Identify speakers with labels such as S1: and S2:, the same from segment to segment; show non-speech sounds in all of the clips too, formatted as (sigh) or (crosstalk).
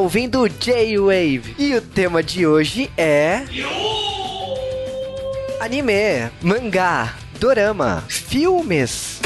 S1: Ouvindo J-Wave e o tema de hoje é. Anime, mangá, dorama, filmes.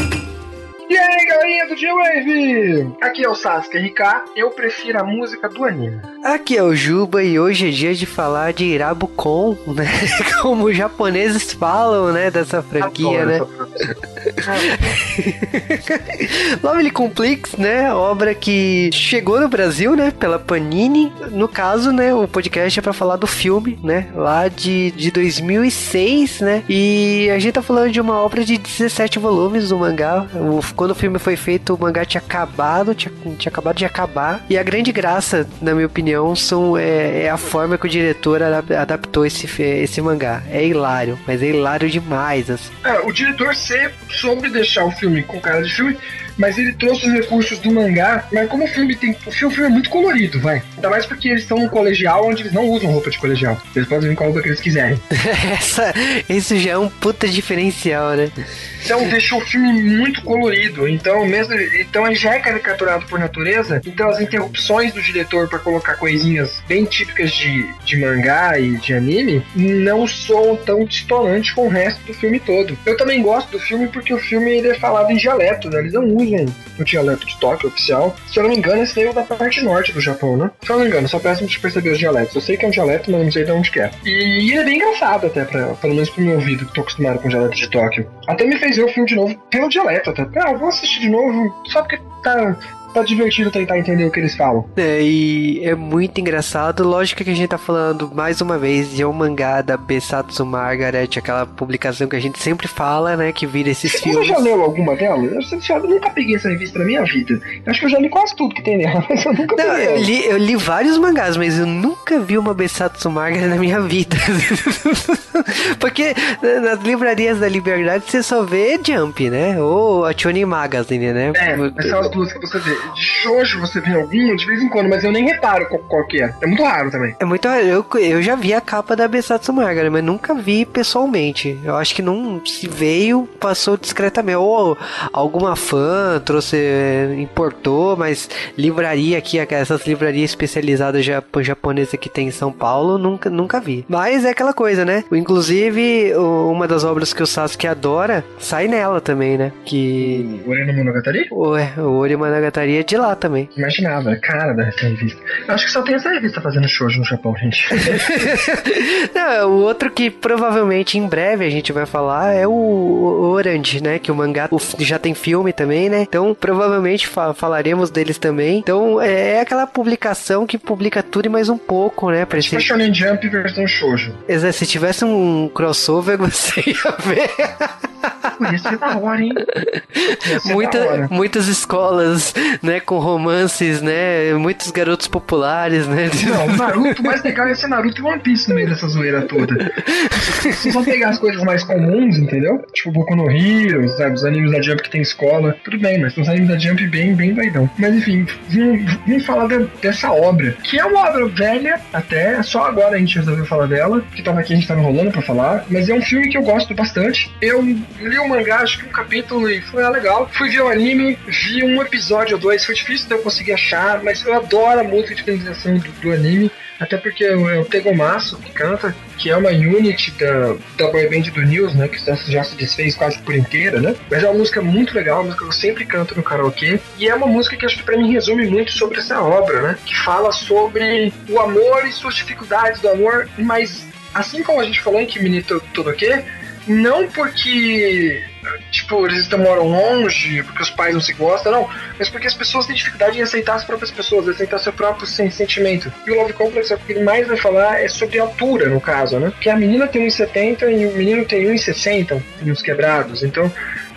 S2: E aí, galerinha do J-Wave! Aqui é o Sasuke RK, eu prefiro a música do anime.
S1: Aqui é o Juba e hoje é dia de falar de Irabukon, né? (laughs) Como os japoneses falam, né, dessa franquia,
S2: Adoro
S1: né? (laughs) (laughs) Lovely Complex, né? Obra que chegou no Brasil, né? Pela Panini. No caso, né? O podcast é pra falar do filme, né? Lá de, de 2006, né? E a gente tá falando de uma obra de 17 volumes do mangá. O- quando o filme foi feito, o mangá tinha acabado, tinha, tinha acabado de acabar. E a grande graça, na minha opinião, são, é, é a forma que o diretor adap- adaptou esse, esse mangá. É hilário, mas é hilário demais, assim.
S2: É, o diretor C soube deixar o filme com cara de filme, mas ele trouxe os recursos do mangá. Mas como o filme tem. O filme, é muito colorido, vai. Ainda mais porque eles estão num colegial onde eles não usam roupa de colegial. Eles podem vir com a roupa que eles quiserem. (laughs)
S1: Essa, isso já é um puta diferencial, né?
S2: Então deixou o filme muito colorido. Então, mesmo. Então ele já é caricaturado por natureza. Então as interrupções do diretor para colocar coisinhas bem típicas de, de mangá e de anime não soam tão distonantes com o resto do filme todo. Eu também gosto do filme porque o filme ele é falado em dialeto, né? Eles não usam o dialeto de Tóquio oficial. Se eu não me engano, esse veio da parte norte do Japão, né? Se eu não me engano, só péssimo de perceber os dialetos. Eu sei que é um dialeto, mas não sei de onde que é. E ele é bem engraçado até, pra, pelo menos pro meu ouvido, que tô acostumado com o dialeto de Tóquio. Até me fez ver o filme de novo pelo dialeto até. Ah, vou assistir de novo só porque tá, tá divertido tentar entender o que eles falam.
S1: É, e é muito engraçado. Lógico que a gente tá falando mais uma vez de um mangá da Besatsu Margaret, aquela publicação que a gente sempre fala, né? Que vira esses
S2: Você
S1: filmes.
S2: já leu alguma delas? Eu, eu nunca peguei essa revista na minha vida. Eu acho que eu já li quase tudo que tem nela, (laughs) mas eu nunca
S1: Não,
S2: peguei.
S1: eu li, eu li vários mangás, mas eu nunca vi uma Besatsu Margaret na minha vida. (laughs) Porque nas livrarias da Liberdade você só vê Jump, né? Ou a Shonen Magazine, né?
S2: É, mas são as duas que você vê. De shoujo você vê algum de vez em quando, mas eu nem reparo qual, qual que é. É muito raro também.
S1: É muito raro. Eu, eu já vi a capa da Besatsu Margaret, mas nunca vi pessoalmente. Eu acho que não se veio, passou discretamente. Ou alguma fã trouxe, importou, mas livraria aqui, essas livrarias especializadas japo- japonesas que tem em São Paulo, nunca, nunca vi. Mas é aquela coisa, né? Inclusive, uma das obras que o Sasuke adora sai nela também, né? Que.
S2: O Oreno Monogatari?
S1: Ué, o Ori Monogatari é de lá também.
S2: Imaginava, é cara dessa revista. Eu acho que só tem essa revista fazendo shoujo no Japão, gente. (laughs)
S1: Não, o outro que provavelmente em breve a gente vai falar é o, Orange, né? Que o mangá já tem filme também, né? Então provavelmente fa- falaremos deles também. Então é aquela publicação que publica tudo e mais um pouco, né? Pra
S2: tipo
S1: esse...
S2: Shonen Jump versão shoujo.
S1: Exa- Se tivesse um crossover, (laughs) você ia ver
S2: Ia ser da hora, hein?
S1: Muita,
S2: hora.
S1: muitas escolas, né? Com romances, né? Muitos garotos populares, né?
S2: Não, Naruto, o mais legal ia ser Naruto e One Piece no meio dessa zoeira toda. Vocês vão pegar as coisas mais comuns, entendeu? Tipo Boku no Hero, sabe? Os animes da Jump que tem escola. Tudo bem, mas são os animes da Jump bem, bem doidão. Mas enfim, vim, vim falar de- dessa obra. Que é uma obra velha, até. Só agora a gente resolveu falar dela. Que tava aqui, a gente tava enrolando pra falar. Mas é um filme que eu gosto bastante. Eu li o mangá, acho que um capítulo e foi ah, legal. Fui ver o anime, vi um episódio ou dois. Foi difícil de eu conseguir achar, mas eu adoro a música de finalização do, do anime. Até porque é o Tegomaço que canta, que é uma unit da, da boy band do News, né? Que já se desfez quase por inteira, né? Mas é uma música muito legal, uma música que eu sempre canto no karaokê. E é uma música que acho que pra mim resume muito sobre essa obra, né? Que fala sobre o amor e suas dificuldades do amor, mas assim como a gente falou em Kimi Todoke, não porque tipo, eles moram longe, porque os pais não se gostam, não, mas porque as pessoas têm dificuldade em aceitar as próprias pessoas, aceitar seu próprio sen- sentimento. E o Love Complex, o que ele mais vai falar é sobre altura, no caso, né? Que a menina tem 1,70 e o menino tem 1,60, tem uns quebrados, então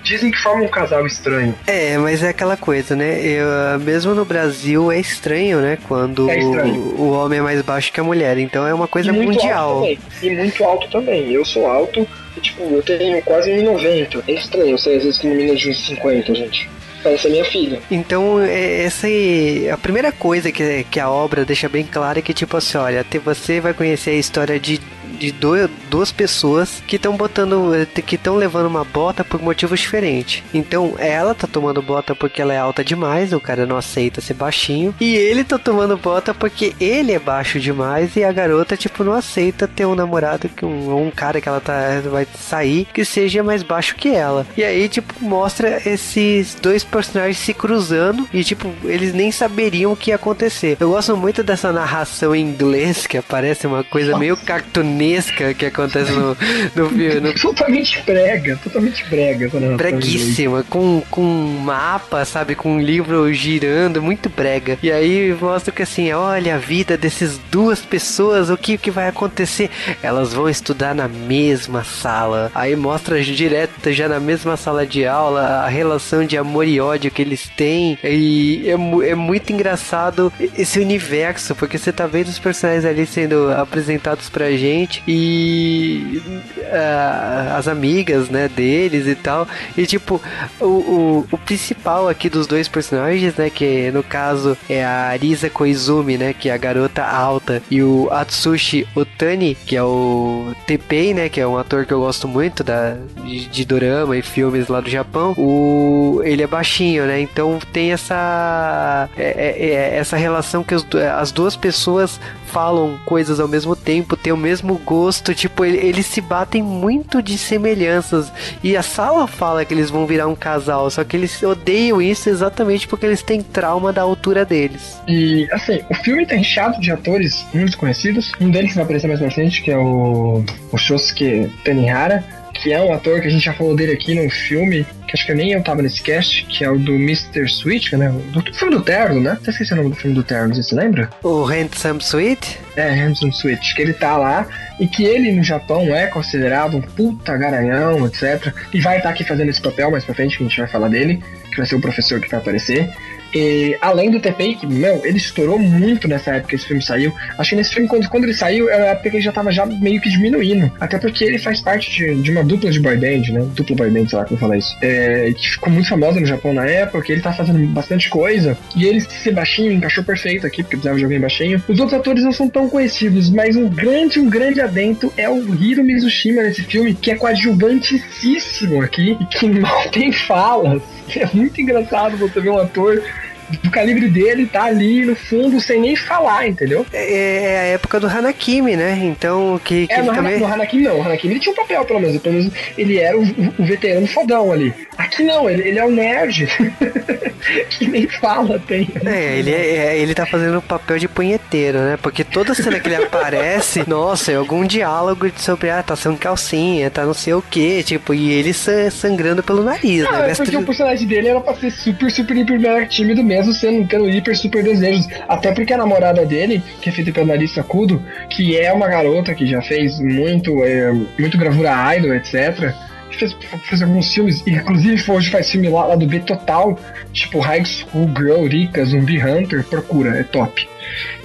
S2: dizem que forma um casal estranho.
S1: É, mas é aquela coisa, né? Eu, mesmo no Brasil é estranho, né? Quando
S2: É estranho.
S1: o, o homem é mais baixo que a mulher. Então é uma coisa
S2: e
S1: mundial.
S2: E muito alto também. Eu sou alto e, tipo, eu tenho quase 1,90. É estranho, você às vezes tem uma menina de uns 50, gente. Parece a minha filha.
S1: Então, é, essa é a primeira coisa que, que a obra deixa bem clara é que, tipo assim, olha, você vai conhecer a história de de dois, duas pessoas que estão botando, que estão levando uma bota por motivos diferentes. Então ela tá tomando bota porque ela é alta demais, o cara não aceita ser baixinho, e ele tá tomando bota porque ele é baixo demais e a garota tipo não aceita ter um namorado que um, um cara que ela tá vai sair que seja mais baixo que ela. E aí tipo mostra esses dois personagens se cruzando e tipo eles nem saberiam o que ia acontecer. Eu gosto muito dessa narração em inglês que aparece uma coisa Nossa. meio cartunesca que acontece no, no filme. No... (laughs)
S2: Totalmente brega, totalmente brega.
S1: Breguíssima, com, com um mapa, sabe? Com um livro girando, muito brega. E aí mostra que assim, olha a vida dessas duas pessoas, o que, que vai acontecer? Elas vão estudar na mesma sala. Aí mostra direto já na mesma sala de aula a relação de amor e ódio que eles têm. E é, é muito engraçado esse universo, porque você tá vendo os personagens ali sendo apresentados pra gente e uh, as amigas, né, deles e tal. E tipo, o, o, o, principal aqui dos dois personagens, né, que no caso é a Arisa Koizumi, né, que é a garota alta, e o Atsushi Otani, que é o Tepei, né, que é um ator que eu gosto muito da, de, de dorama e filmes lá do Japão. O, ele é baixinho, né, então tem essa é, é, é essa relação que os, as duas pessoas falam coisas ao mesmo tempo, têm o mesmo gosto, tipo, ele, eles se batem muito de semelhanças. E a sala fala que eles vão virar um casal, só que eles odeiam isso exatamente porque eles têm trauma da altura deles.
S2: E, assim, o filme tá inchado de atores muito conhecidos. Um deles vai aparecer mais pra frente, que é o, o Shosuke Tanihara que é um ator que a gente já falou dele aqui no filme, que acho que nem eu tava nesse cast, que é o do Mr. Sweet, né? Do, do filme do Terno, né? Até esqueci o nome do filme do Terno, você se lembra?
S1: O Handsome Sweet?
S2: É, Handsome Sweet, que ele tá lá e que ele no Japão é considerado um puta garanhão, etc. E vai estar tá aqui fazendo esse papel mais pra frente, que a gente vai falar dele, que vai ser o professor que vai aparecer. E, além do TPI, que, meu, ele estourou muito nessa época que esse filme saiu. Acho que nesse filme, quando, quando ele saiu, era a época que ele já tava já meio que diminuindo. Até porque ele faz parte de, de uma dupla de boy band, né? Dupla boy band, sei lá como falar isso. É, que ficou muito famosa no Japão na época, ele tá fazendo bastante coisa. E ele ser baixinho encaixou perfeito aqui, porque precisava de alguém baixinho. Os outros atores não são tão conhecidos, mas um grande, um grande adento é o Hiro Mizushima nesse filme, que é coadjuvantíssimo aqui e que mal (laughs) tem falas. É muito engraçado você ver um ator do calibre dele tá ali no fundo sem nem falar, entendeu?
S1: É, é a época do Hanakimi, né? Então, que, que
S2: é, no,
S1: também...
S2: no Hanakimi não. O Hanakimi ele tinha um papel, pelo menos. Pelo menos ele era o, o veterano fodão ali. Aqui não, ele, ele é o nerd. (laughs) que nem fala, tem.
S1: É, ele, é, é, ele tá fazendo o papel de punheteiro, né? Porque toda cena que ele aparece, (laughs) nossa, é algum diálogo sobre, ah, tá sendo calcinha, tá não sei o que, tipo, e ele sangrando pelo nariz,
S2: não,
S1: né?
S2: É porque o personagem dele era pra ser super, super, hiper, tímido mesmo, sendo, tendo hiper, super desejos. Até porque a namorada dele, que é feita pela Larissa Kudo, que é uma garota que já fez muito, é, muito gravura idol, etc., fez, fez alguns filmes, inclusive hoje faz filme lá, lá do B Total, tipo High School Girl, Rika, Zumbi Hunter, procura, é top.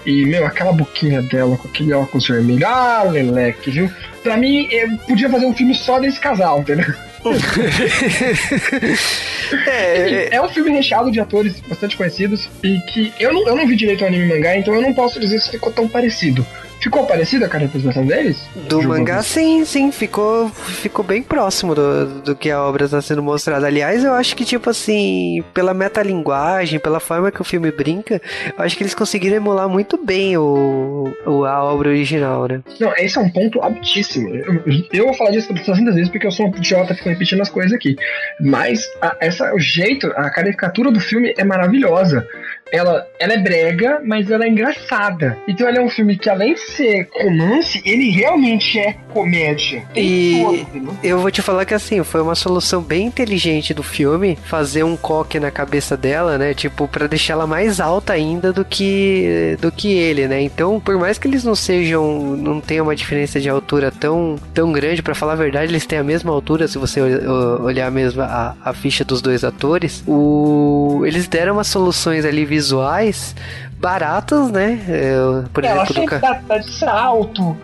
S2: E, meu, aquela boquinha dela com aquele óculos vermelho, ah, leleque, viu? Pra mim, eu podia fazer um filme só desse casal, entendeu? (laughs) (laughs) é, é, um filme recheado de atores bastante conhecidos e que eu não, eu não vi direito o anime mangá, então eu não posso dizer se ficou tão parecido. Ficou parecida com a representação deles?
S1: Do mangá, sim, sim. Ficou, ficou bem próximo do, do que a obra está sendo mostrada. Aliás, eu acho que, tipo assim, pela metalinguagem, pela forma que o filme brinca, eu acho que eles conseguiram emular muito bem o, o a obra original, né?
S2: Não, esse é um ponto altíssimo. Eu, eu vou falar disso 300 vezes porque eu sou um idiota, fico repetindo as coisas aqui. Mas a, essa, o jeito, a caricatura do filme é maravilhosa ela, ela é brega, mas ela é engraçada. Então ela é um filme que, além de ser romance, ele realmente é comédia.
S1: e todo, eu vou te falar que assim, foi uma solução bem inteligente do filme fazer um coque na cabeça dela, né? Tipo, para deixar ela mais alta ainda do que do que ele, né? Então, por mais que eles não sejam, não tenham uma diferença de altura tão, tão grande, para falar a verdade, eles têm a mesma altura, se você olhar mesmo a, a ficha dos dois atores. O, eles deram umas soluções ali visuais baratas, né?
S2: Eu, por é, exemplo, ela sempre tá, tá de salto,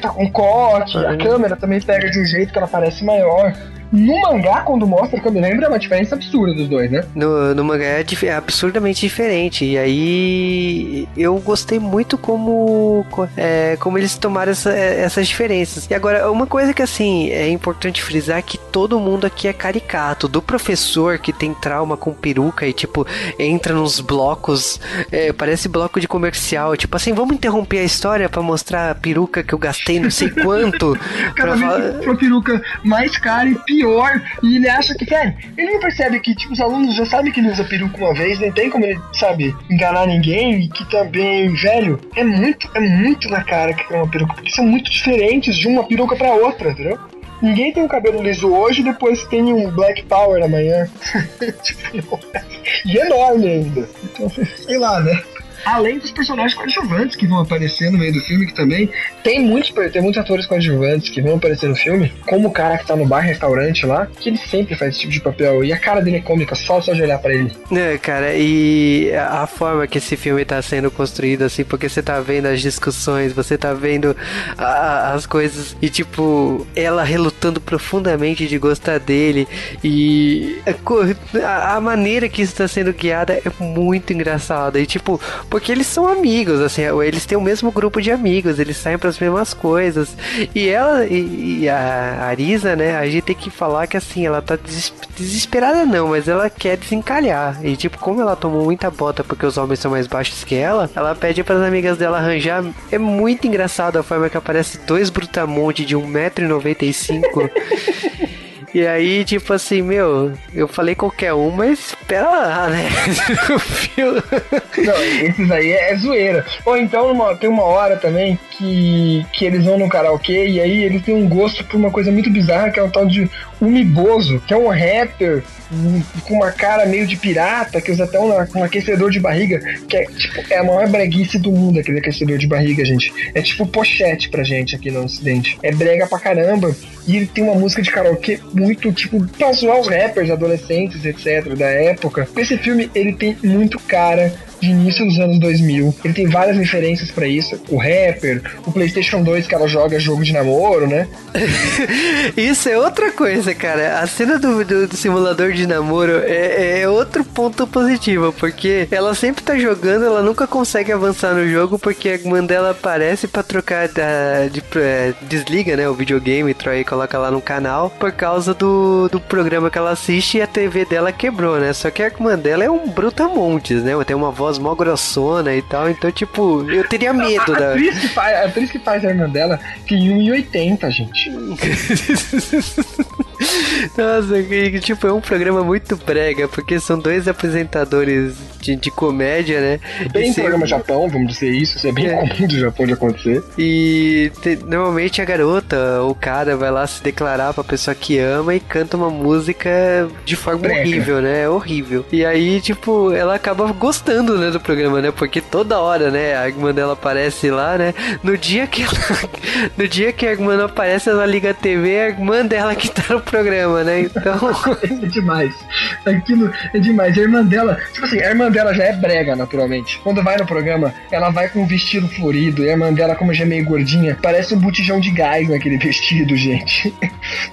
S2: tá com coque, a câmera também pega de um jeito que ela parece maior. No mangá, quando mostra, que eu me lembro, é uma diferença absurda dos dois, né?
S1: No, no mangá é, é absurdamente diferente. E aí eu gostei muito como, é, como eles tomaram essa, essas diferenças. E agora, uma coisa que assim é importante frisar é que todo mundo aqui é caricato. Do professor que tem trauma com peruca e tipo entra nos blocos, é, parece bloco de comercial. Tipo assim, vamos interromper a história para mostrar a peruca que eu gastei não sei quanto. (laughs)
S2: Cada vez falar... uma peruca mais cara e pior. E ele acha que, cara, ele não percebe que tipo, os alunos já sabem que ele usa peruca uma vez, não tem como ele, sabe, enganar ninguém. E que também, velho, é muito, é muito na cara que é uma peruca, porque são muito diferentes de uma peruca para outra, entendeu? Ninguém tem um cabelo liso hoje e depois tem um Black Power amanhã. (laughs) tipo, e enorme ainda. Então, sei lá, né? Além dos personagens coadjuvantes que vão aparecer no meio do filme, que também tem muitos, tem muitos atores coadjuvantes que vão aparecer no filme, como o cara que tá no bar restaurante lá, que ele sempre faz esse tipo de papel. E a cara dele é cômica, só só de olhar para ele.
S1: É, cara, e a forma que esse filme tá sendo construído, assim, porque você tá vendo as discussões, você tá vendo a, as coisas, e tipo, ela relutando profundamente de gostar dele, e a, a maneira que isso tá sendo guiada é muito engraçada. E tipo, porque eles são amigos, assim, eles têm o mesmo grupo de amigos, eles saem para as mesmas coisas. E ela e, e a Arisa, né, a gente tem que falar que assim, ela tá desesperada não, mas ela quer desencalhar. E tipo, como ela tomou muita bota porque os homens são mais baixos que ela, ela pede para as amigas dela arranjar. É muito engraçado a forma que aparece dois brutamontes de 1,95m. (laughs) E aí, tipo assim, meu, eu falei qualquer um, mas espera lá, né? (laughs)
S2: Não, esses aí é, zoeira. Ou então tem uma hora também que, que eles vão no karaokê e aí eles têm um gosto por uma coisa muito bizarra, que é o tal de Umiboso, que é um rapper com uma cara meio de pirata, que usa até um, um aquecedor de barriga, que é tipo, é a maior breguice do mundo, aquele aquecedor de barriga, gente. É tipo pochete pra gente aqui no ocidente. É brega pra caramba. E ele tem uma música de karaokê muito, tipo, pra zoar os rappers, adolescentes, etc., da época. Esse filme, ele tem muito cara de início dos anos 2000. Ele tem várias referências para isso. O rapper, o PlayStation 2 que ela joga jogo de namoro, né? (laughs)
S1: isso é outra coisa, cara. A cena do, do, do simulador de namoro é, é, outro ponto positivo, porque ela sempre tá jogando, ela nunca consegue avançar no jogo porque a irmã dela aparece para trocar da, de, é, desliga, né, o videogame e coloca lá no canal por causa do, do programa que ela assiste e a TV dela quebrou, né? Só que a irmã dela é um brutamontes, né? Tem uma voz voz mó grossona e tal. Então, tipo, eu teria medo
S2: a,
S1: da.
S2: Atriz que faz, a atriz que faz a irmã dela tem 1,80, gente. (laughs)
S1: Nossa, que, tipo, é um programa muito brega, porque são dois apresentadores de, de comédia, né?
S2: Bem ser... programa Japão, vamos dizer isso, isso é bem é. comum do Japão de acontecer.
S1: E te, normalmente a garota, o cara vai lá se declarar pra pessoa que ama e canta uma música de forma brega. horrível, né? É horrível. E aí, tipo, ela acaba gostando, né, do programa, né? Porque toda hora, né, a irmã dela aparece lá, né? No dia que ela, (laughs) no dia que a irmã não aparece, ela liga a TV, a irmã dela que tá no programa, né? Então. (laughs)
S2: é demais. Aquilo é demais. A irmã dela, tipo assim, a irmã dela já é brega, naturalmente. Quando vai no programa, ela vai com um vestido florido. E a irmã dela, como já é meio gordinha, parece um botijão de gás naquele (laughs) vestido, gente.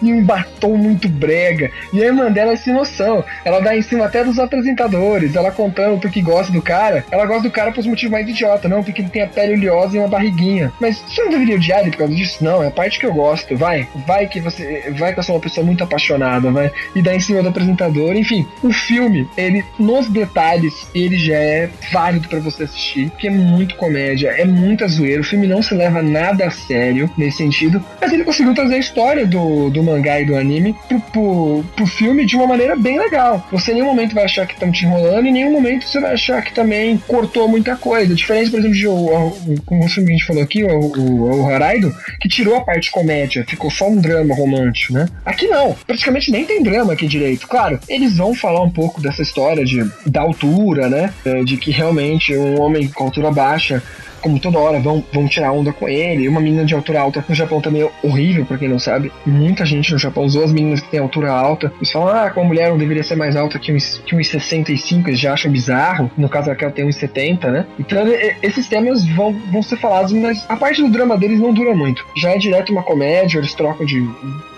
S2: e um batom muito brega. E a irmã dela é sem noção. Ela dá em cima até dos apresentadores. Ela contando porque gosta do cara. Ela gosta do cara por motivos mais idiota, não? Porque ele tem a pele oleosa e uma barriguinha. Mas você não deveria odiar ele por causa disso? Não, é a parte que eu gosto. Vai, vai que você. Vai que eu sou uma pessoa muito apaixonada, vai. E dá em cima do apresentador. Enfim, o filme, ele, nos detalhes, ele já é válido para você assistir, porque é muito comédia, é muita zoeira. O filme não se leva nada a sério nesse sentido, mas ele conseguiu trazer a história do, do mangá e do anime pro, pro, pro filme de uma maneira bem legal. Você em nenhum momento vai achar que estão te enrolando, em nenhum momento você vai achar que também cortou muita coisa. Diferente, por exemplo, de o, como o filme que a gente falou aqui, o, o, o Haraido, que tirou a parte comédia, ficou só um drama romântico, né? Aqui não, praticamente nem tem drama aqui direito. Claro, eles vão falar um pouco dessa história de, da altura, né? É, de que realmente um homem com altura baixa como toda hora vão, vão tirar onda com ele. Uma menina de altura alta no Japão também é horrível, pra quem não sabe. Muita gente no Japão usou as meninas que têm altura alta. Eles falam, ah, com a mulher não deveria ser mais alta que uns, que uns 65, eles já acham bizarro. No caso, ela tem uns 70, né? Então, esses temas vão, vão ser falados, mas a parte do drama deles não dura muito. Já é direto uma comédia, eles trocam de,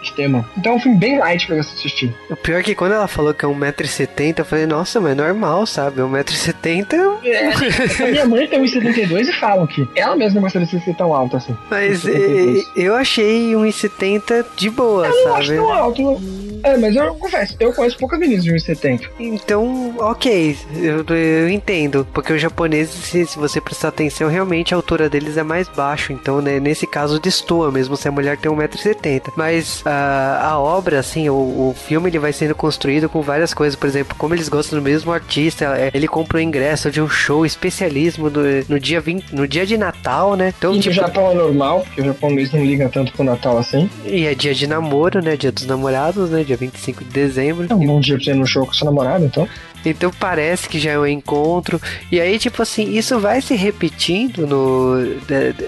S2: de tema. Então é um filme bem light pra você assistir.
S1: O pior é que quando ela falou que é 1,70m, eu falei, nossa, mas é normal, sabe? 1,70m.
S2: É, a (laughs) minha mãe tem 1,72m e falam que ela mesma gostaria de ser tão alta assim.
S1: Mas é, eu achei 1,70m de boa,
S2: eu
S1: sabe?
S2: Não acho tão alto. É, mas eu confesso, eu conheço poucas meninas de 1,70m.
S1: Então, ok, eu, eu entendo. Porque os japoneses, se, se, você prestar atenção, realmente a altura deles é mais baixo. Então, né, nesse caso, destoa mesmo se a mulher tem 1,70m. Mas uh, a obra, assim, o, o, filme ele vai sendo construído com várias coisas. Por exemplo, como eles gostam do mesmo artista, ele comprou ingresso de um show especialismo no, dia 20, no dia de Natal, né?
S2: Então, e tipo, no Japão é normal, porque o japonês não liga tanto pro Natal assim.
S1: E é dia de namoro, né? Dia dos namorados, né? Dia 25 de dezembro.
S2: É um bom dia pra você ir no show com seu namorado, então.
S1: Então parece que já é um encontro. E aí, tipo assim, isso vai se repetindo no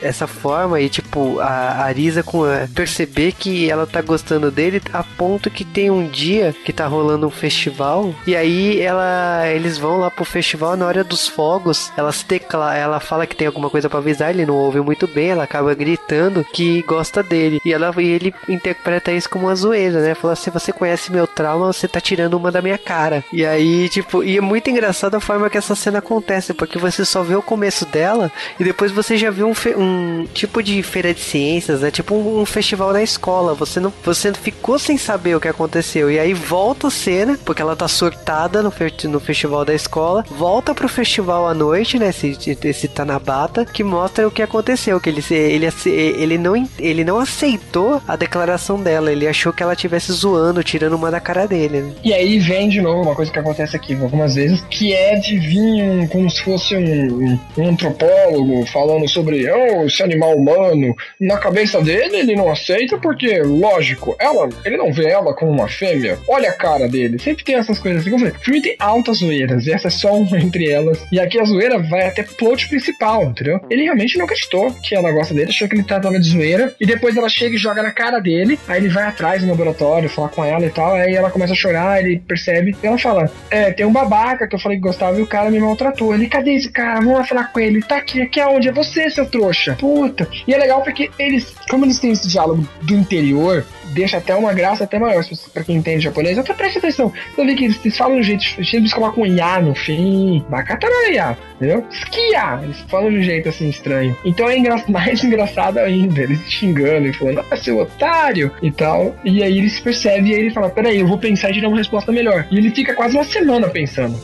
S1: dessa forma. E tipo, a Arisa com a, perceber que ela tá gostando dele a ponto que tem um dia que tá rolando um festival. E aí ela eles vão lá pro festival na hora dos fogos. Ela se tecla, ela fala que tem alguma coisa para avisar, ele não ouve muito bem, ela acaba gritando que gosta dele. E ela e ele interpreta isso como uma zoeira, né? Fala: se você conhece meu trauma, você tá tirando uma da minha cara. E aí, tipo, Tipo, e é muito engraçado a forma que essa cena acontece, porque você só vê o começo dela e depois você já viu um, um tipo de feira de ciências, né? Tipo um, um, festival na escola. Você não, você ficou sem saber o que aconteceu. E aí volta a cena, porque ela tá surtada no, no festival da escola, volta pro festival à noite, né? Esse, esse Tanabata, que mostra o que aconteceu. Que ele, ele, ele, não, ele não aceitou a declaração dela. Ele achou que ela estivesse zoando, tirando uma da cara dele, né?
S2: E aí vem de novo uma coisa que acontece aqui algumas vezes, que é de vir como se fosse um, um antropólogo falando sobre oh, esse animal humano. Na cabeça dele, ele não aceita porque, lógico, ela, ele não vê ela como uma fêmea. Olha a cara dele. Sempre tem essas coisas assim. Como eu falei, tem altas zoeiras, e essa é só uma entre elas. E aqui a zoeira vai até plot principal, entendeu? Ele realmente não acreditou que ela gosta dele, achou que ele tava de zoeira. E depois ela chega e joga na cara dele. Aí ele vai atrás no laboratório, falar com ela e tal. Aí ela começa a chorar, ele percebe. E ela fala: É, tem um babaca que eu falei que gostava e o cara me maltratou. Ele, cadê esse cara? Vamos lá falar com ele. Tá aqui, aqui aonde? É você, seu trouxa. Puta. E é legal porque eles, como eles têm esse diálogo do interior, deixa até uma graça até maior para quem entende japonês. Até presta atenção. Eu vi que eles, eles falam de um jeito, eles colocam um ya no fim. Bakataraya, entendeu? Skia. Eles falam de um jeito assim estranho. Então é engra (laughs) mais engraçado ainda. Eles xingando e falando, ah, seu otário e tal. E aí ele se percebe e aí ele fala: peraí, eu vou pensar e te dar uma resposta melhor. E ele fica quase uma semana pensando.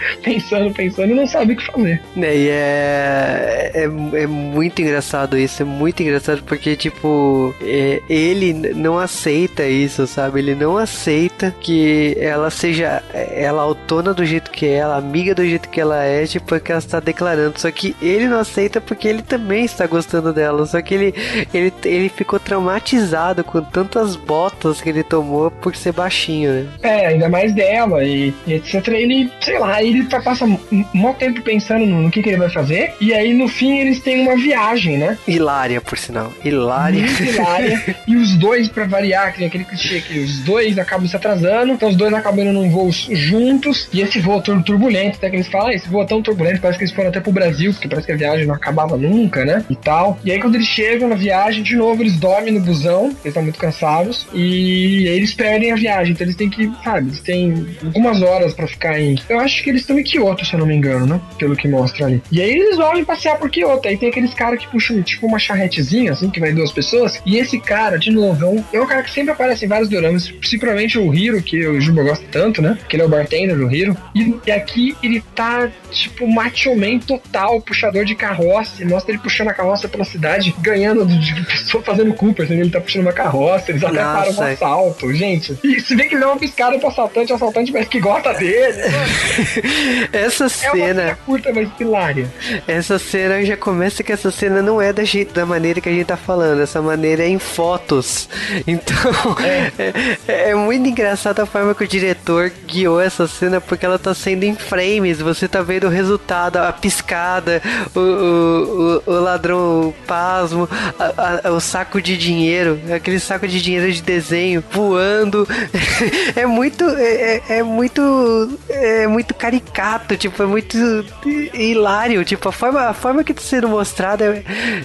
S2: (laughs) pensando, pensando e não sabe o que fazer.
S1: É, e é, é, é muito engraçado isso, é muito engraçado porque, tipo, é, ele não aceita isso, sabe? Ele não aceita que ela seja ela autona do jeito que é, ela amiga do jeito que ela é, tipo, é que ela está declarando. Só que ele não aceita porque ele também está gostando dela. Só que ele, ele, ele ficou traumatizado com tantas botas que ele tomou por ser baixinho, né?
S2: É, ainda mais dela e, e etc. Ele, sei lá, ele passa um tempo pensando no, no que, que, ele vai fazer, e aí no fim eles têm uma viagem, né?
S1: Hilária, por sinal. Hilária.
S2: Muito hilária. (laughs) e os dois, para variar, que aquele clichê que os dois acabam se atrasando, então os dois acabam indo num voo juntos, e esse voo turbulento, até que eles falam, ah, esse voo é tão turbulento, parece que eles foram até pro Brasil, porque parece que a viagem não acabava nunca, né? E tal. E aí quando eles chegam na viagem, de novo, eles dormem no busão, eles estão muito cansados, e aí eles perdem a viagem, então eles têm que, sabe, eles têm algumas horas para ficar em. Eu acho que eles estão em Kyoto, se eu não me engano, né? Pelo que mostra ali. E aí eles vão passear por Kyoto. Aí tem aqueles caras que puxam tipo uma charretezinha, assim, que vai duas pessoas. E esse cara, de novo, é um, é um cara que sempre aparece em vários doramas. Principalmente o Hiro, que o Juba gosta tanto, né? Que ele é o bartender do Hiro. E, e aqui ele tá, tipo, macho man total, puxador de carroça. E mostra ele puxando a carroça pela cidade, ganhando de pessoa fazendo Cooper. Assim, ele tá puxando uma carroça, eles até param um assalto, gente. E se vê que ele dá uma piscada pro assaltante, o assaltante parece que gosta dele. (laughs)
S1: essa
S2: É uma
S1: cena.
S2: cena curta, mas hilária.
S1: Essa cena já começa que essa cena não é da, jeito, da maneira que a gente tá falando. Essa maneira é em fotos. (laughs) Então, (laughs) é, é muito engraçado a forma que o diretor guiou essa cena, porque ela tá sendo em frames. Você tá vendo o resultado, a piscada, o, o, o, o ladrão pasmo, a- a- o saco de dinheiro, aquele saco de dinheiro de desenho voando. (laughs) É muito. É, é- é muito. É muito caricato, tipo, é muito hilário. Tipo, a forma, a forma que tá sendo mostrada é,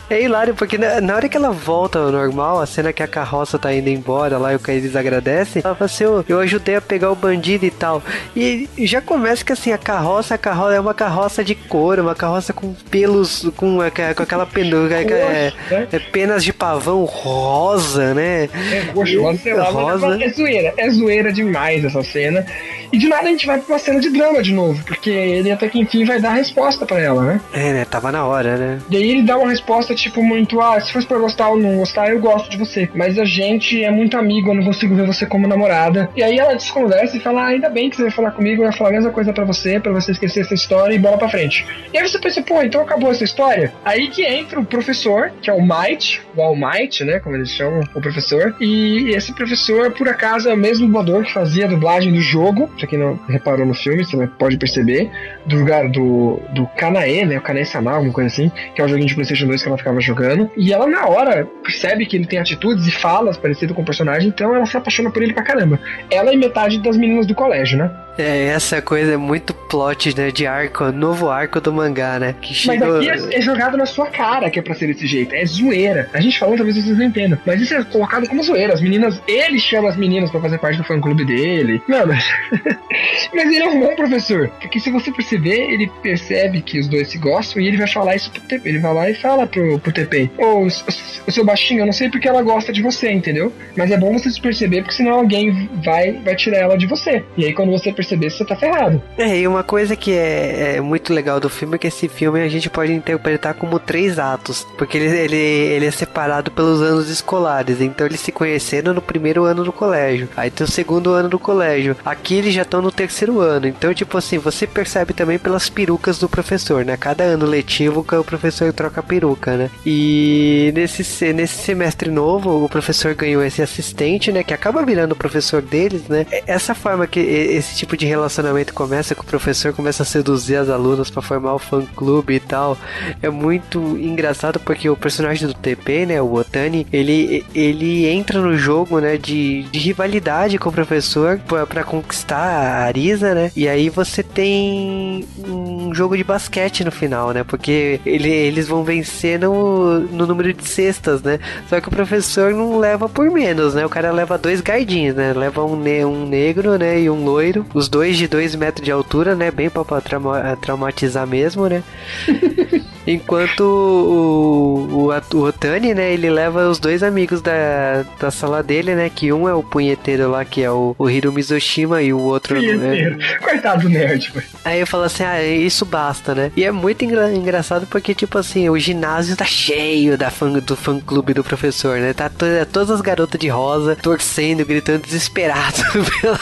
S1: é hilário, porque na, na hora que ela volta ao normal, a cena que a carroça tá indo embora lá e o cara eles agradecem, ela fala assim, "Ô, eu ajudei a pegar o bandido e tal. E já começa que assim, a carroça, a carroça é uma carroça de couro, uma carroça com pelos, com, a- com aquela penuca, é,
S2: né?
S1: é penas de pavão rosa, né?
S2: É sei lá, mas
S1: Rosa.
S2: é zoeira. É zoeira demais essa cena. E de nada a gente vai pra uma cena de drama de novo, porque ele até que enfim vai dar a resposta pra ela, né?
S1: É, né? Tava na hora, né?
S2: E aí ele dá uma resposta tipo muito, ah, se fosse pra gostar ou não gostar, eu gosto de você. Mas a gente é muito amigo, eu não consigo ver você como namorada. E aí ela desconversa e fala, ah, ainda bem que você vai falar comigo, eu ia falar a mesma coisa pra você, pra você esquecer essa história e bola pra frente. E aí você pensa, pô, então acabou essa história? Aí que entra o professor, que é o Might, o All Might, né, como eles chamam o professor. E esse professor, por acaso, é o mesmo dublador que fazia a dublagem do jogo, pra quem não reparou no filme, você pode perceber, do lugar do, do Kanae, né, o Kanae Sama, alguma coisa assim, que é o joguinho de Playstation 2 que ela ficava jogando. E ela, na hora, percebe que ele tem atitudes e falas parecidas com o personagem, então ela se apaixona por ele pra caramba. Ela e metade das meninas do colégio, né?
S1: É, essa coisa é muito plot, né? De arco, novo arco do mangá, né? Que
S2: Mas
S1: chegou.
S2: aqui é, é jogado na sua cara que é pra ser desse jeito. É zoeira. A gente falando, talvez vocês não entendam. Mas isso é colocado como zoeira. As meninas, ele chama as meninas pra fazer parte do fã clube dele. Não, mas. (laughs) mas ele é um bom professor. Porque se você perceber, ele percebe que os dois se gostam e ele vai falar isso pro TP. Ele vai lá e fala pro, pro TP: Ô, seu baixinho, eu não sei porque ela gosta de você, entendeu? Mas é bom você se perceber, porque senão alguém vai, vai tirar ela de você. E aí quando você perceber, você tá ferrado.
S1: É, e uma coisa que é, é muito legal do filme é que esse filme a gente pode interpretar como três atos. Porque ele, ele, ele é separado pelos anos escolares. Então eles se conheceram no primeiro ano do colégio. Aí tem o segundo ano do colégio. Aqui eles já estão no terceiro ano. Então, tipo assim, você percebe também pelas perucas do professor, né? Cada ano letivo que o professor troca a peruca, né? E nesse, se- nesse semestre novo, o professor ganhou esse assistente, né? Que acaba virando o professor deles, né? É- Essa forma que esse tipo de relacionamento começa, que o professor começa a seduzir as alunas pra formar o fã clube e tal, é muito engraçado porque o personagem do TP, né? O Otani, ele, ele entra no jogo, né? De, de rivalidade com o professor pra conquistar a Arisa, né? E aí você tem um jogo de basquete no final, né? Porque ele, eles vão vencer no, no número de cestas, né? Só que o professor não leva por menos, né? O cara leva dois guardinhos, né? Leva um, ne um negro, né? E um loiro. Dois de dois metros de altura, né? Bem pra, pra trauma- traumatizar mesmo, né? (laughs) Enquanto o, o, o Otani, né, ele leva os dois amigos da, da sala dele, né, que um é o punheteiro lá, que é o, o Hiro Mizoshima, e o outro... né,
S2: Punheteiro. Coitado do nerd, velho.
S1: Aí eu falo assim, ah, isso basta, né? E é muito engra- engraçado porque, tipo assim, o ginásio tá cheio da fã, do fã clube do professor, né? Tá to todas as garotas de rosa torcendo, gritando desesperado (laughs) pela,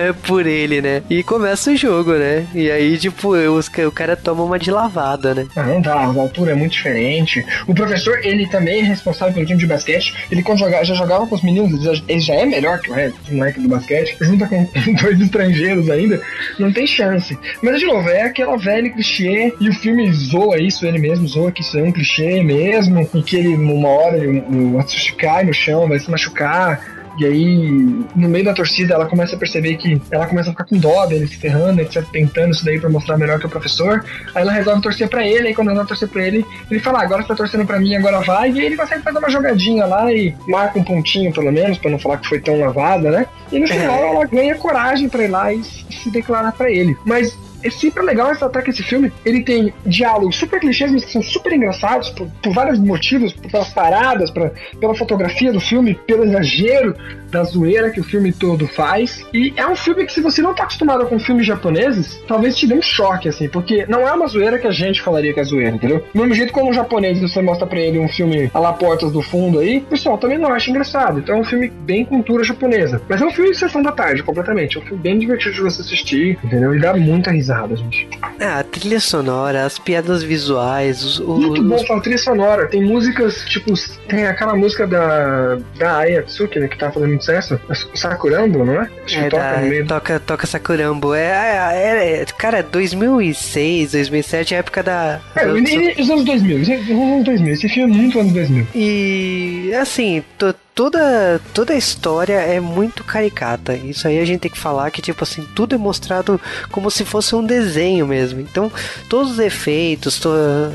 S1: é, por ele, né? E começa o jogo, né? E aí, tipo, os, o cara toma uma de lavada, né?
S2: Ah, não dá, a altura é muito diferente. O professor, ele também é responsável pelo time de basquete. Ele quando joga, já jogava com os meninos, ele já, ele já é melhor que o moleque do basquete. (laughs) Junta com (laughs) dois estrangeiros ainda, não tem chance. Mas, de novo, é aquela velha clichê, e o filme zoa isso, ele mesmo zoa que isso é um clichê mesmo, e que ele, numa hora, o, o Atsushi cai no chão, vai se machucar. E aí, no meio da torcida, ela começa a perceber que ela começa a ficar com dó dele se ferrando, etc, tentando isso daí pra mostrar melhor que o professor. Aí ela resolve torcer pra ele, aí quando ela torcer pra ele, ele fala: ah, agora você tá torcendo pra mim, agora vai. E aí ele consegue fazer uma jogadinha lá e marca um pontinho, pelo menos, pra não falar que foi tão lavada, né? E no final ela ganha coragem pra ir lá e se declarar pra ele. Mas é sempre legal ressaltar que esse filme ele tem diálogos super clichês, mas que são super engraçados por, por vários motivos, pelas paradas, pra, pela fotografia do filme, pelo exagero da zoeira que o filme todo faz. E é um filme que, se você não tá acostumado com filmes japoneses, talvez te dê um choque, assim, porque não é uma zoeira que a gente falaria que é zoeira, entendeu? Do mesmo jeito como um japonês você mostra pra ele um filme a lá Portas do Fundo aí, o pessoal também não acha engraçado. Então é um filme bem cultura japonesa. Mas é um filme de sessão da tarde, completamente. É um filme bem divertido de você assistir, entendeu? E dá muita risada, gente.
S1: Ah, a trilha sonora, as piadas visuais, os. os
S2: Muito bom, a trilha sonora. Tem músicas, tipo, tem aquela música da, da Aya Tsuki, né, que tá fazendo muito sucesso. Sakurambo, não é?
S1: Acho é, toca da, no meio. Toca, toca Sakurambo. É, é, é, cara, 2006, 2007 é a época da.
S2: É, os anos 2000. Os anos 2000. Esse filme é muito anos 2000.
S1: E, assim, tô toda, toda a história é muito caricata. Isso aí a gente tem que falar que, tipo assim, tudo é mostrado como se fosse um desenho mesmo. Então, todos os efeitos, to,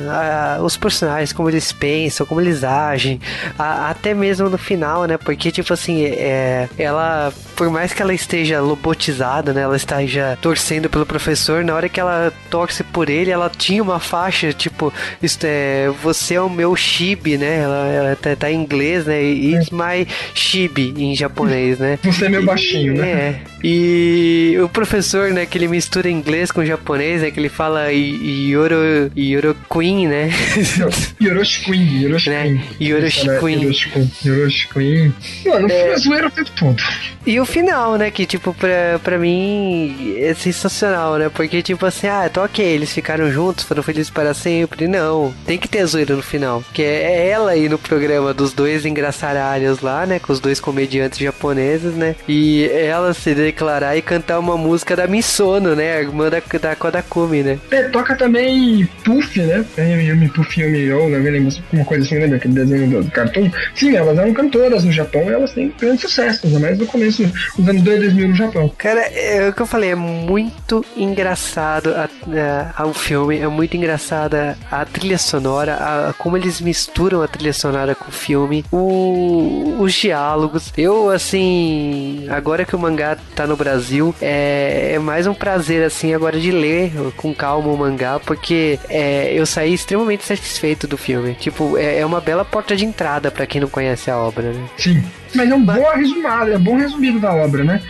S1: a, os personagens, como eles pensam, como eles agem, a, até mesmo no final, né? Porque, tipo assim, é, ela, por mais que ela esteja lobotizada, né? Ela esteja torcendo pelo professor, na hora que ela torce por ele, ela tinha uma faixa, tipo, isto é, você é o meu chibi, né? Ela, ela tá, tá, em inglês, né? E, é. Mai Shibi em japonês, né?
S2: Você é meio baixinho, né?
S1: É. E o professor, né, que ele mistura inglês com japonês, é que ele fala Yoro, Yoro Queen, né? (laughs)
S2: Yoroshiquin, Yoroshiquin.
S1: Yoroshiquin.
S2: Yoroshiquin. Mano, é... é zoeira o tempo todo.
S1: E o final, né, que tipo, pra, pra mim é sensacional, né? Porque tipo assim, ah, tô ok, eles ficaram juntos, foram felizes para sempre. Não, tem que ter zoeira no final. Que é ela aí no programa dos dois engraçaralhos lá, né, com os dois comediantes japoneses, né? E ela se declarar e cantar uma música da Misono, né? A irmã da, da Kodakumi, né?
S2: É, toca também Puff, né? Yumi Puff Yumi Yo, né? Uma coisa assim, lembra aquele desenho do, do cartoon? Sim, elas eram cantoras no Japão e elas têm grande sucesso, ainda mais no começo dos anos 2000 no Japão.
S1: Cara, é o que eu falei, é muito engraçado a, a, a, o filme, é muito engraçada a trilha sonora, a, como eles misturam a trilha sonora com o filme, o, os diálogos. Eu, assim, agora que o mangá tá no Brasil, é, é mais um prazer, assim, agora de ler com calma o mangá, porque é, eu saí extremamente satisfeito do filme. Tipo, é, é uma bela porta de entrada para quem não conhece a obra, né?
S2: Sim. Mas é um bom resumado, é um bom resumido da obra, né?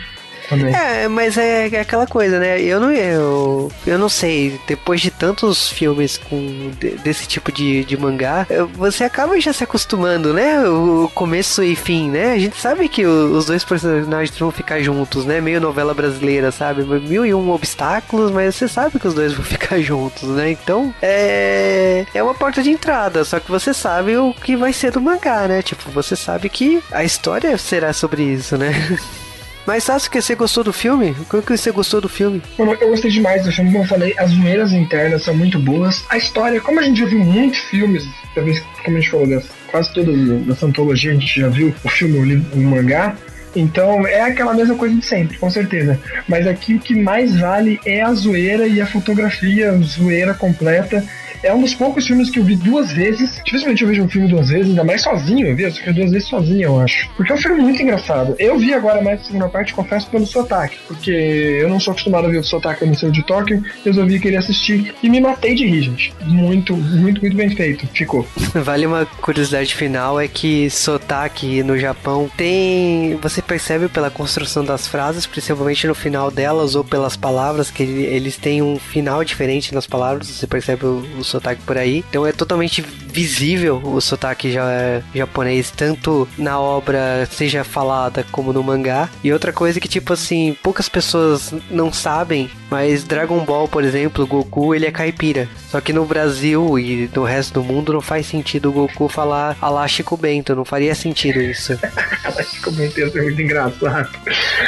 S1: Também. É, mas é, é, aquela coisa, né? Eu não, eu, eu não sei, depois de tantos filmes com desse tipo de, de mangá, você acaba já se acostumando, né? O começo e fim, né? A gente sabe que os dois personagens vão ficar juntos, né? Meio novela brasileira, sabe? Mil e um obstáculos, mas você sabe que os dois vão (laughs) ficar juntos, né? Então, é, é uma porta de entrada, só que você sabe o que vai ser do mangá, né? Tipo, você sabe que a história será sobre isso, né? (laughs) Mas Sasuke, você gostou do filme? Como que você gostou do filme?
S2: Eu gostei demais do filme, como eu falei, as zoeiras internas são muito boas. A história, como a gente já viu muitos filmes, talvez, como a gente falou, quase todas das antologias, a gente já viu o filme, o, o mangá. Então é aquela mesma coisa de sempre, com certeza. Mas aqui o que mais vale é a zoeira e a fotografia, a zoeira completa é um dos poucos filmes que eu vi duas vezes. Dificilmente eu vejo um filme duas vezes, ainda mais sozinho. Eu vi filme duas vezes sozinho, eu acho. Porque é um filme muito engraçado. Eu vi agora mais a segunda parte, confesso, pelo sotaque. Porque eu não sou acostumado a ver o sotaque no seu de Tóquio. Resolvi querer assistir e me matei de rir, gente. Muito, muito, muito bem feito. Ficou. (laughs)
S1: Vale uma curiosidade final: é que sotaque no Japão tem. Você percebe pela construção das frases, principalmente no final delas ou pelas palavras, que eles têm um final diferente nas palavras. Você percebe o sotaque por aí. Então é totalmente visível o sotaque já, japonês, tanto na obra seja falada como no mangá. E outra coisa que, tipo assim, poucas pessoas não sabem, mas Dragon Ball, por exemplo, Goku, ele é caipira. Só que no Brasil e no resto do mundo não faz sentido o Goku falar Alá Chico Bento, não faria sentido isso. (laughs)
S2: Alá Chico Bento ia ser muito engraçado.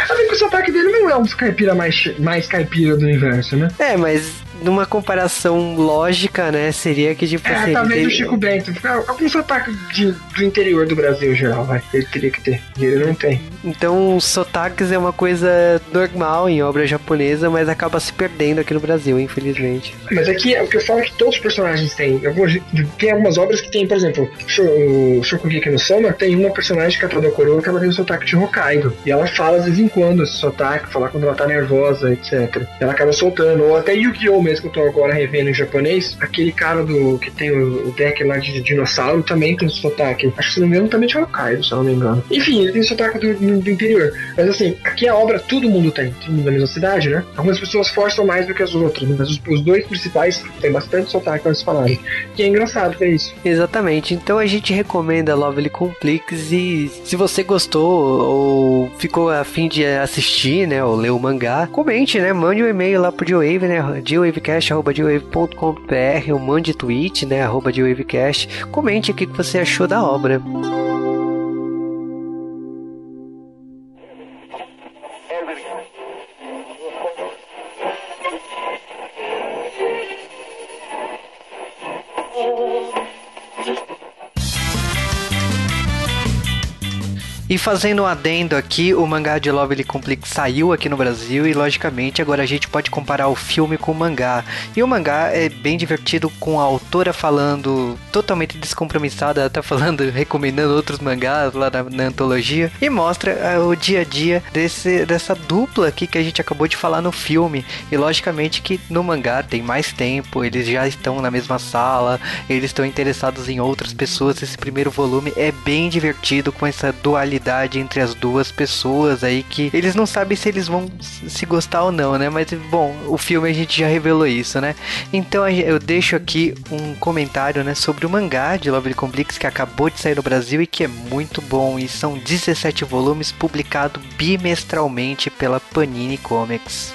S2: Além que o sotaque dele não é um dos caipira mais, mais caipira do universo, né?
S1: É, mas numa comparação lógica, né, seria que tipo
S2: É,
S1: assim,
S2: talvez o Chico Bento. Algum sotaque de, do interior do Brasil, em geral, vai. Ele teria que ter. Ele não tem.
S1: Então, os sotaques é uma coisa normal em obra japonesa, mas acaba se perdendo aqui no Brasil, infelizmente.
S2: Mas aqui, o que eu falo é que todos os personagens têm. Algumas, tem algumas obras que tem, por exemplo, o Shokugeki no Soma tem uma personagem que é a Tadokoro que ela tem o sotaque de Hokkaido. E ela fala de vez em quando esse sotaque, falar quando ela tá nervosa, etc. Ela acaba soltando. Ou até Yu-Gi-Oh! Mesmo que eu tô agora revendo em japonês, aquele cara do que tem o, o deck lá de dinossauro também tem sotaque. Acho que se não me engano também de Hokkaido, se eu não me engano. Enfim, ele tem sotaque do, do interior. Mas assim, aqui a obra todo mundo tem. Todo mundo da mesma cidade, né? Algumas pessoas forçam mais do que as outras, mas os, os dois principais têm bastante sotaque pra eles falarem. E é engraçado que é isso.
S1: Exatamente. Então a gente recomenda Lovely Complex e se você gostou ou ficou a fim de assistir, né, ou ler o mangá, comente, né, mande um e-mail lá pro G-Wave, né, gwavecast@gwave.com.br ou mande tweet, né, arroba gwavecast. Comente o que que você achou da obra. E fazendo um adendo aqui, o mangá de Lovely Complex saiu aqui no Brasil e logicamente agora a gente pode comparar o filme com o mangá. E o mangá é bem divertido com a autora falando totalmente descompromissada, até falando, (laughs) recomendando outros mangás lá na, na antologia e mostra ah, o dia a dia desse, dessa dupla aqui que a gente acabou de falar no filme. E logicamente que no mangá tem mais tempo, eles já estão na mesma sala, eles estão interessados em outras pessoas. Esse primeiro volume é bem divertido com essa dualidade entre as duas pessoas aí que eles não sabem se eles vão se gostar ou não, né? Mas bom, o filme a gente já revelou isso, né? Então eu deixo aqui um comentário, né, sobre o mangá de Lovely Complex que acabou de sair no Brasil e que é muito bom e são 17 volumes publicados bimestralmente pela Panini Comics.